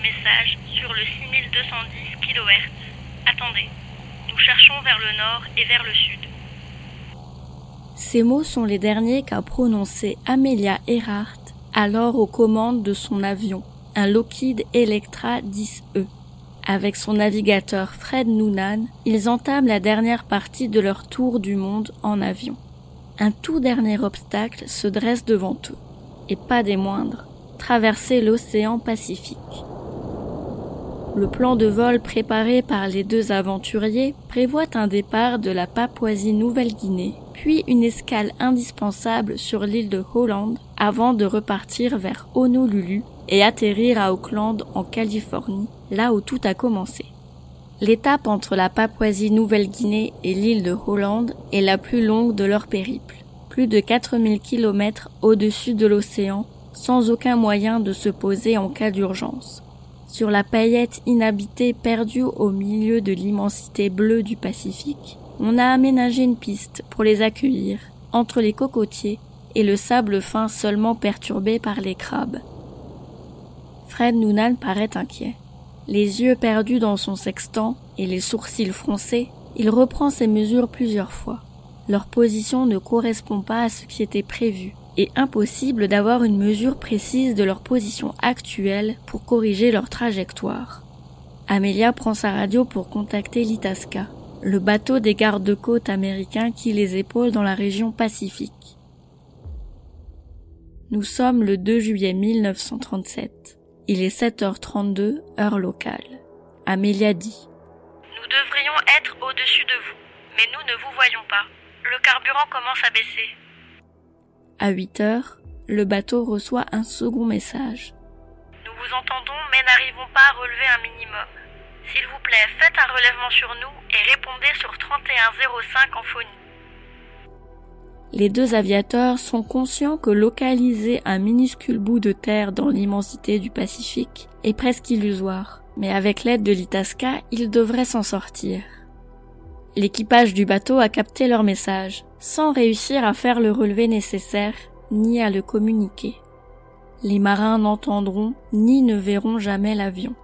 message sur le 6210 kHz. Attendez, nous cherchons vers le nord et vers le sud. Ces mots sont les derniers qu'a prononcés Amelia Earhart alors aux commandes de son avion, un Lockheed Electra 10E. Avec son navigateur Fred Noonan, ils entament la dernière partie de leur tour du monde en avion. Un tout dernier obstacle se dresse devant eux, et pas des moindres, traverser l'océan Pacifique. Le plan de vol préparé par les deux aventuriers prévoit un départ de la Papouasie-Nouvelle-Guinée, puis une escale indispensable sur l'île de Holland avant de repartir vers Honolulu et atterrir à Auckland en Californie, là où tout a commencé. L'étape entre la Papouasie-Nouvelle-Guinée et l'île de Hollande est la plus longue de leur périple. Plus de 4000 kilomètres au-dessus de l'océan, sans aucun moyen de se poser en cas d'urgence. Sur la paillette inhabitée perdue au milieu de l'immensité bleue du Pacifique, on a aménagé une piste pour les accueillir, entre les cocotiers et le sable fin seulement perturbé par les crabes. Fred Noonan paraît inquiet. Les yeux perdus dans son sextant et les sourcils froncés, il reprend ses mesures plusieurs fois. Leur position ne correspond pas à ce qui était prévu et impossible d'avoir une mesure précise de leur position actuelle pour corriger leur trajectoire. Amelia prend sa radio pour contacter l'Itasca, le bateau des gardes-côtes américains qui les épaule dans la région Pacifique. Nous sommes le 2 juillet 1937. Il est 7h32, heure locale. Amélia dit. Nous devrions être au-dessus de vous, mais nous ne vous voyons pas. Le carburant commence à baisser. À 8 heures, le bateau reçoit un second message. Nous vous entendons, mais n'arrivons pas à relever un minimum. S'il vous plaît, faites un relèvement sur nous et répondez sur 3105 en phonie. Les deux aviateurs sont conscients que localiser un minuscule bout de terre dans l'immensité du Pacifique est presque illusoire, mais avec l'aide de l'Itasca, ils devraient s'en sortir. L'équipage du bateau a capté leur message, sans réussir à faire le relevé nécessaire, ni à le communiquer. Les marins n'entendront ni ne verront jamais l'avion.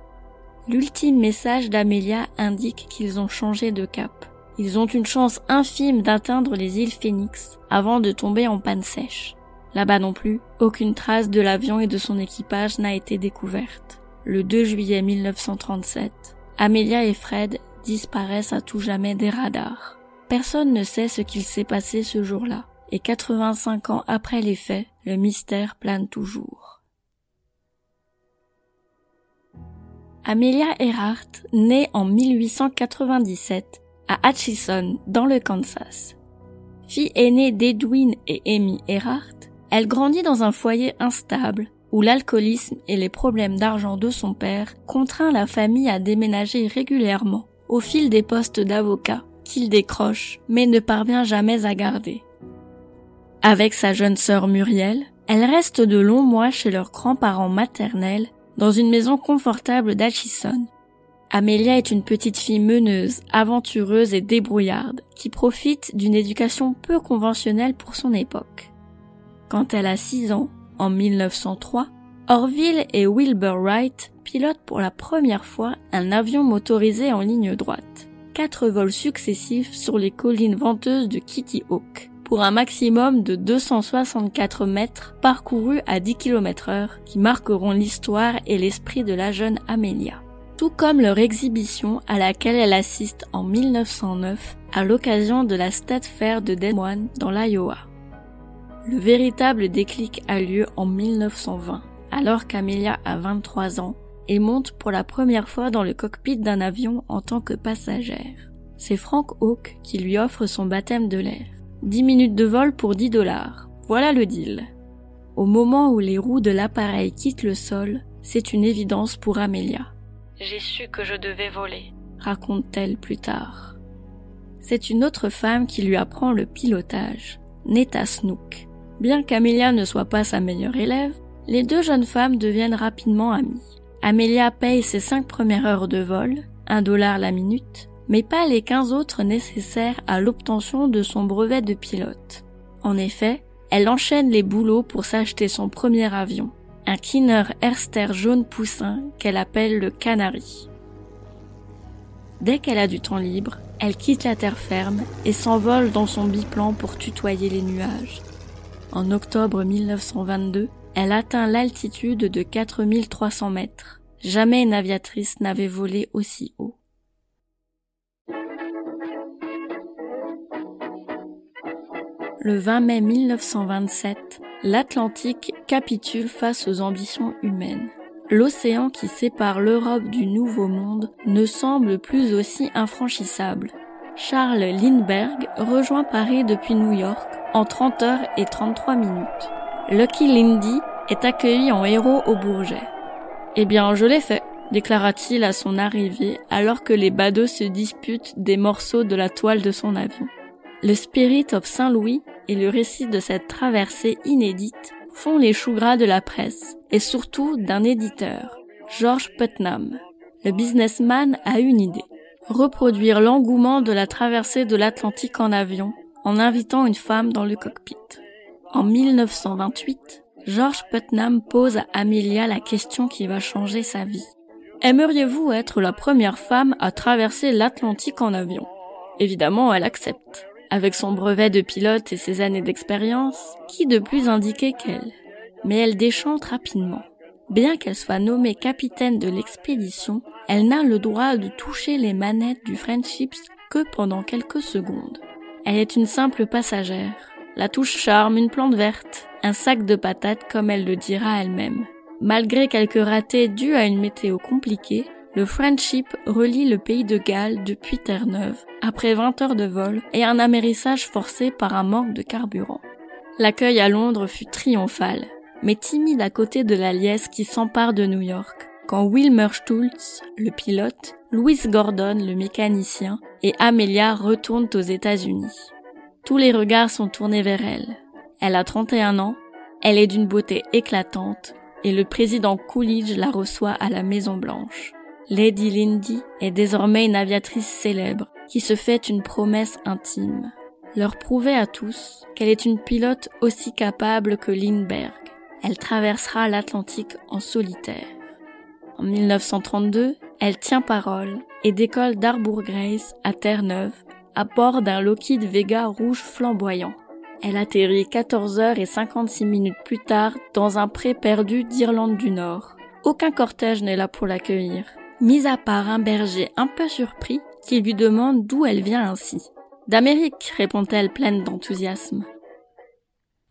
L'ultime message d'Amelia indique qu'ils ont changé de cap. Ils ont une chance infime d'atteindre les îles Phoenix avant de tomber en panne sèche. Là-bas non plus, aucune trace de l'avion et de son équipage n'a été découverte. Le 2 juillet 1937, Amelia et Fred disparaissent à tout jamais des radars. Personne ne sait ce qu'il s'est passé ce jour-là, et 85 ans après les faits, le mystère plane toujours. Amelia Earhart naît en 1897 à Atchison, dans le Kansas. Fille aînée d'Edwin et Amy Earhart, elle grandit dans un foyer instable où l'alcoolisme et les problèmes d'argent de son père contraint la famille à déménager régulièrement au fil des postes d'avocat qu'il décroche mais ne parvient jamais à garder. Avec sa jeune sœur Muriel, elle reste de longs mois chez leurs grands-parents maternels dans une maison confortable d'Atchison, Amélia est une petite fille meneuse, aventureuse et débrouillarde, qui profite d'une éducation peu conventionnelle pour son époque. Quand elle a 6 ans, en 1903, Orville et Wilbur Wright pilotent pour la première fois un avion motorisé en ligne droite. Quatre vols successifs sur les collines venteuses de Kitty Hawk, pour un maximum de 264 mètres parcourus à 10 km heure qui marqueront l'histoire et l'esprit de la jeune Amelia tout comme leur exhibition à laquelle elle assiste en 1909 à l'occasion de la State Fair de Des Moines dans l'Iowa. Le véritable déclic a lieu en 1920, alors qu'Amelia a 23 ans et monte pour la première fois dans le cockpit d'un avion en tant que passagère. C'est Frank Hawke qui lui offre son baptême de l'air. 10 minutes de vol pour 10 dollars. Voilà le deal. Au moment où les roues de l'appareil quittent le sol, c'est une évidence pour Amelia. J'ai su que je devais voler, raconte-t-elle plus tard. C'est une autre femme qui lui apprend le pilotage, Netta Snook. Bien qu'Amelia ne soit pas sa meilleure élève, les deux jeunes femmes deviennent rapidement amies. Amelia paye ses cinq premières heures de vol, un dollar la minute, mais pas les quinze autres nécessaires à l'obtention de son brevet de pilote. En effet, elle enchaîne les boulots pour s'acheter son premier avion, un Kinner Erster jaune poussin qu'elle appelle le Canary. Dès qu'elle a du temps libre, elle quitte la terre ferme et s'envole dans son biplan pour tutoyer les nuages. En octobre 1922, elle atteint l'altitude de 4300 mètres. Jamais une aviatrice n'avait volé aussi haut. Le 20 mai 1927, l'Atlantique capitule face aux ambitions humaines. L'océan qui sépare l'Europe du Nouveau Monde ne semble plus aussi infranchissable. Charles Lindbergh rejoint Paris depuis New York en 30 heures et 33 minutes. Lucky Lindy est accueilli en héros au Bourget. Eh bien, je l'ai fait, déclara-t-il à son arrivée alors que les badauds se disputent des morceaux de la toile de son avion. Le Spirit of Saint-Louis et le récit de cette traversée inédite font les choux gras de la presse et surtout d'un éditeur, George Putnam. Le businessman a une idée. Reproduire l'engouement de la traversée de l'Atlantique en avion en invitant une femme dans le cockpit. En 1928, George Putnam pose à Amelia la question qui va changer sa vie. Aimeriez-vous être la première femme à traverser l'Atlantique en avion? Évidemment, elle accepte. Avec son brevet de pilote et ses années d'expérience, qui de plus indiqué qu'elle? Mais elle déchante rapidement. Bien qu'elle soit nommée capitaine de l'expédition, elle n'a le droit de toucher les manettes du Friendships que pendant quelques secondes. Elle est une simple passagère. La touche charme, une plante verte, un sac de patates comme elle le dira elle-même. Malgré quelques ratés dus à une météo compliquée, le Friendship relie le pays de Galles depuis Terre-Neuve, après 20 heures de vol et un amérissage forcé par un manque de carburant. L'accueil à Londres fut triomphal, mais timide à côté de la liesse qui s'empare de New York, quand Wilmer Stultz, le pilote, Louis Gordon, le mécanicien, et Amelia retournent aux États-Unis. Tous les regards sont tournés vers elle. Elle a 31 ans, elle est d'une beauté éclatante, et le président Coolidge la reçoit à la Maison Blanche. Lady Lindy est désormais une aviatrice célèbre qui se fait une promesse intime. Leur prouver à tous qu'elle est une pilote aussi capable que Lindbergh. Elle traversera l'Atlantique en solitaire. En 1932, elle tient parole et décolle d'Arbour Grace à Terre-Neuve à bord d'un Lockheed Vega rouge flamboyant. Elle atterrit 14 heures et 56 minutes plus tard dans un pré perdu d'Irlande du Nord. Aucun cortège n'est là pour l'accueillir mis à part un berger un peu surpris qui lui demande d'où elle vient ainsi. D'Amérique, répond-elle pleine d'enthousiasme.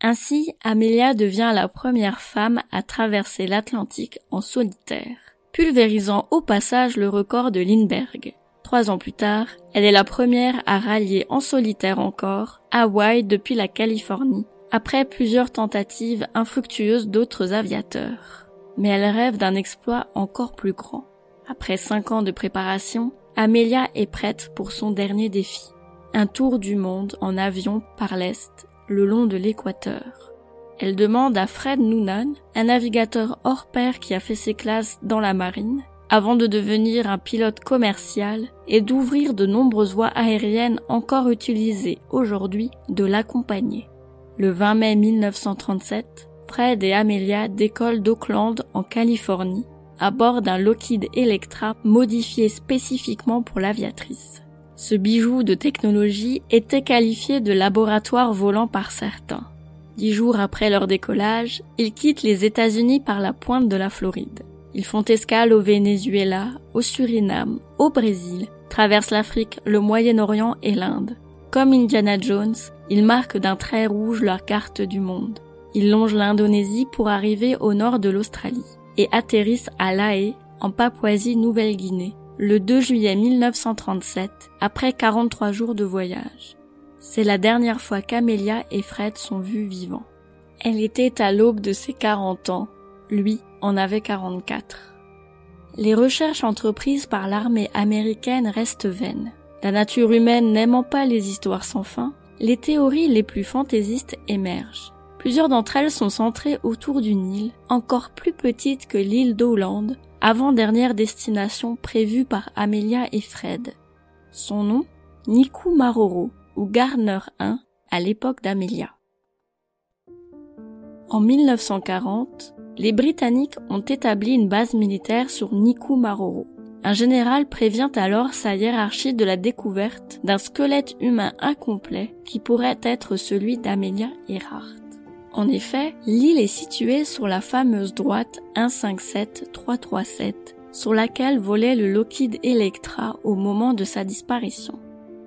Ainsi, Amelia devient la première femme à traverser l'Atlantique en solitaire, pulvérisant au passage le record de Lindbergh. Trois ans plus tard, elle est la première à rallier en solitaire encore Hawaï depuis la Californie, après plusieurs tentatives infructueuses d'autres aviateurs. Mais elle rêve d'un exploit encore plus grand. Après cinq ans de préparation, Amelia est prête pour son dernier défi. Un tour du monde en avion par l'Est, le long de l'équateur. Elle demande à Fred Noonan, un navigateur hors pair qui a fait ses classes dans la marine, avant de devenir un pilote commercial et d'ouvrir de nombreuses voies aériennes encore utilisées aujourd'hui, de l'accompagner. Le 20 mai 1937, Fred et Amelia décollent d'Oakland en Californie à bord d'un Lockheed Electra modifié spécifiquement pour l'aviatrice. Ce bijou de technologie était qualifié de laboratoire volant par certains. Dix jours après leur décollage, ils quittent les États-Unis par la pointe de la Floride. Ils font escale au Venezuela, au Suriname, au Brésil, traversent l'Afrique, le Moyen-Orient et l'Inde. Comme Indiana Jones, ils marquent d'un trait rouge leur carte du monde. Ils longent l'Indonésie pour arriver au nord de l'Australie et atterrissent à La Haye, en Papouasie-Nouvelle-Guinée, le 2 juillet 1937, après 43 jours de voyage. C'est la dernière fois qu'Amelia et Fred sont vus vivants. Elle était à l'aube de ses 40 ans, lui en avait 44. Les recherches entreprises par l'armée américaine restent vaines. La nature humaine n'aimant pas les histoires sans fin, les théories les plus fantaisistes émergent. Plusieurs d'entre elles sont centrées autour d'une île, encore plus petite que l'île d'Hollande, avant-dernière destination prévue par Amelia et Fred. Son nom Niku Maroro, ou Garner 1, à l'époque d'Amelia. En 1940, les Britanniques ont établi une base militaire sur Niku Maroro. Un général prévient alors sa hiérarchie de la découverte d'un squelette humain incomplet qui pourrait être celui d'Amelia Earhart. En effet, l'île est située sur la fameuse droite 157337 sur laquelle volait le Lockheed Electra au moment de sa disparition.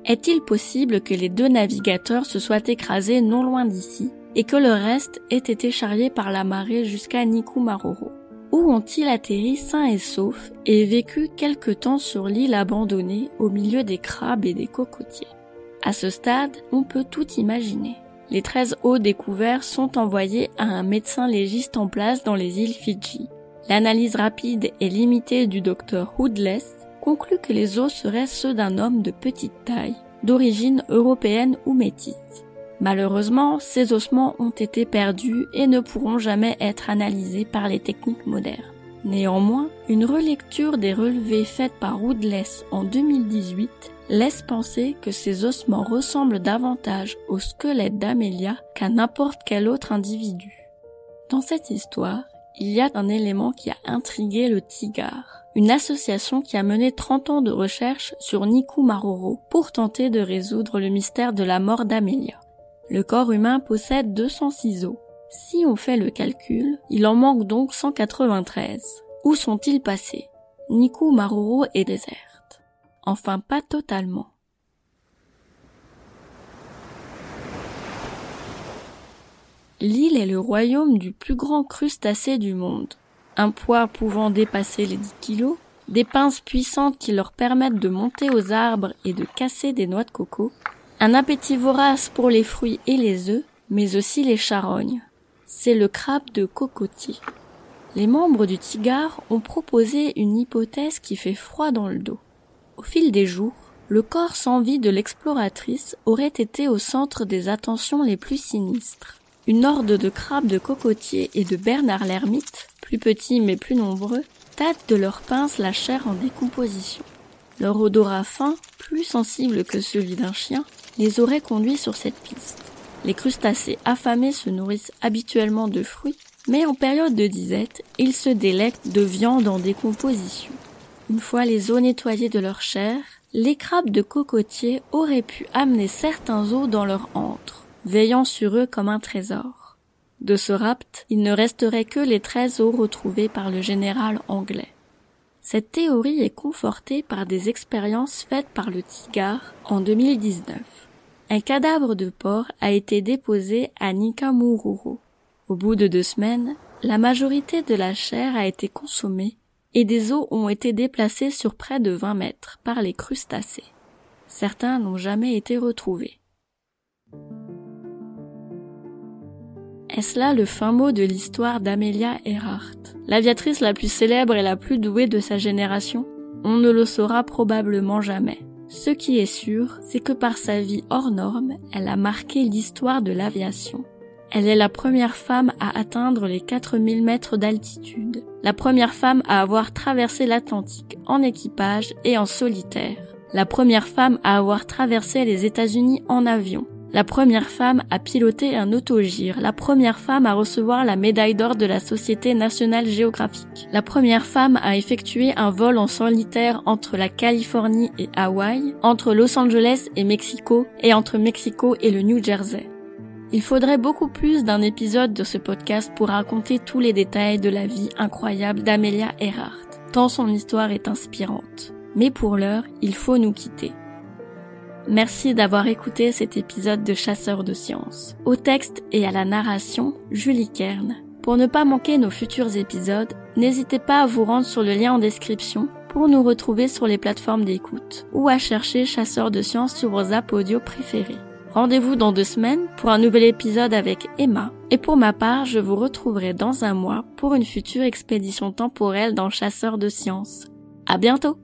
Est-il possible que les deux navigateurs se soient écrasés non loin d'ici? Et que le reste ait été charrié par la marée jusqu'à Nikumaroro Où ont-ils atterri sains et saufs et vécu quelque temps sur l'île abandonnée au milieu des crabes et des cocotiers À ce stade, on peut tout imaginer. Les 13 os découverts sont envoyés à un médecin légiste en place dans les îles Fidji. L'analyse rapide et limitée du docteur Hoodless conclut que les os seraient ceux d'un homme de petite taille, d'origine européenne ou métisse. Malheureusement, ces ossements ont été perdus et ne pourront jamais être analysés par les techniques modernes. Néanmoins, une relecture des relevés faits par Woodless en 2018 laisse penser que ces ossements ressemblent davantage au squelette d'Amelia qu'à n'importe quel autre individu. Dans cette histoire, il y a un élément qui a intrigué le TIGAR, une association qui a mené 30 ans de recherche sur Niku Maroro pour tenter de résoudre le mystère de la mort d'Amelia. Le corps humain possède 206 os. Si on fait le calcul, il en manque donc 193. Où sont-ils passés? Niku Maroro est déserte. Enfin pas totalement. L'île est le royaume du plus grand crustacé du monde. Un poids pouvant dépasser les 10 kilos, des pinces puissantes qui leur permettent de monter aux arbres et de casser des noix de coco, un appétit vorace pour les fruits et les œufs, mais aussi les charognes. C'est le crabe de cocotier. Les membres du Tigard ont proposé une hypothèse qui fait froid dans le dos. Au fil des jours, le corps sans vie de l'exploratrice aurait été au centre des attentions les plus sinistres une horde de crabes de cocotiers et de bernard l'ermite, plus petits mais plus nombreux, tâtent de leurs pinces la chair en décomposition. Leur odorat fin, plus sensible que celui d'un chien, les aurait conduits sur cette piste. Les crustacés affamés se nourrissent habituellement de fruits, mais en période de disette, ils se délectent de viande en décomposition. Une fois les os nettoyés de leur chair, les crabes de cocotier auraient pu amener certains os dans leur antre, veillant sur eux comme un trésor. De ce rapt, il ne resterait que les treize os retrouvés par le général anglais. Cette théorie est confortée par des expériences faites par le Tigard en 2019. Un cadavre de porc a été déposé à Nikamururo. Au bout de deux semaines, la majorité de la chair a été consommée et des os ont été déplacés sur près de 20 mètres par les crustacés. Certains n'ont jamais été retrouvés. Est-ce là le fin mot de l'histoire d'Amelia Earhart, l'aviatrice la plus célèbre et la plus douée de sa génération? On ne le saura probablement jamais. Ce qui est sûr, c'est que par sa vie hors norme, elle a marqué l'histoire de l'aviation. Elle est la première femme à atteindre les 4000 mètres d'altitude, la première femme à avoir traversé l'Atlantique en équipage et en solitaire, la première femme à avoir traversé les États-Unis en avion, la première femme à piloter un autogire, la première femme à recevoir la médaille d'or de la Société nationale géographique, la première femme à effectuer un vol en solitaire entre la Californie et Hawaï, entre Los Angeles et Mexico, et entre Mexico et le New Jersey. Il faudrait beaucoup plus d'un épisode de ce podcast pour raconter tous les détails de la vie incroyable d'Amelia Earhart, tant son histoire est inspirante. Mais pour l'heure, il faut nous quitter. Merci d'avoir écouté cet épisode de Chasseurs de sciences. Au texte et à la narration, Julie Kern. Pour ne pas manquer nos futurs épisodes, n'hésitez pas à vous rendre sur le lien en description pour nous retrouver sur les plateformes d'écoute ou à chercher Chasseurs de sciences sur vos apps audio préférés. Rendez-vous dans deux semaines pour un nouvel épisode avec Emma. Et pour ma part, je vous retrouverai dans un mois pour une future expédition temporelle dans Chasseurs de sciences. À bientôt!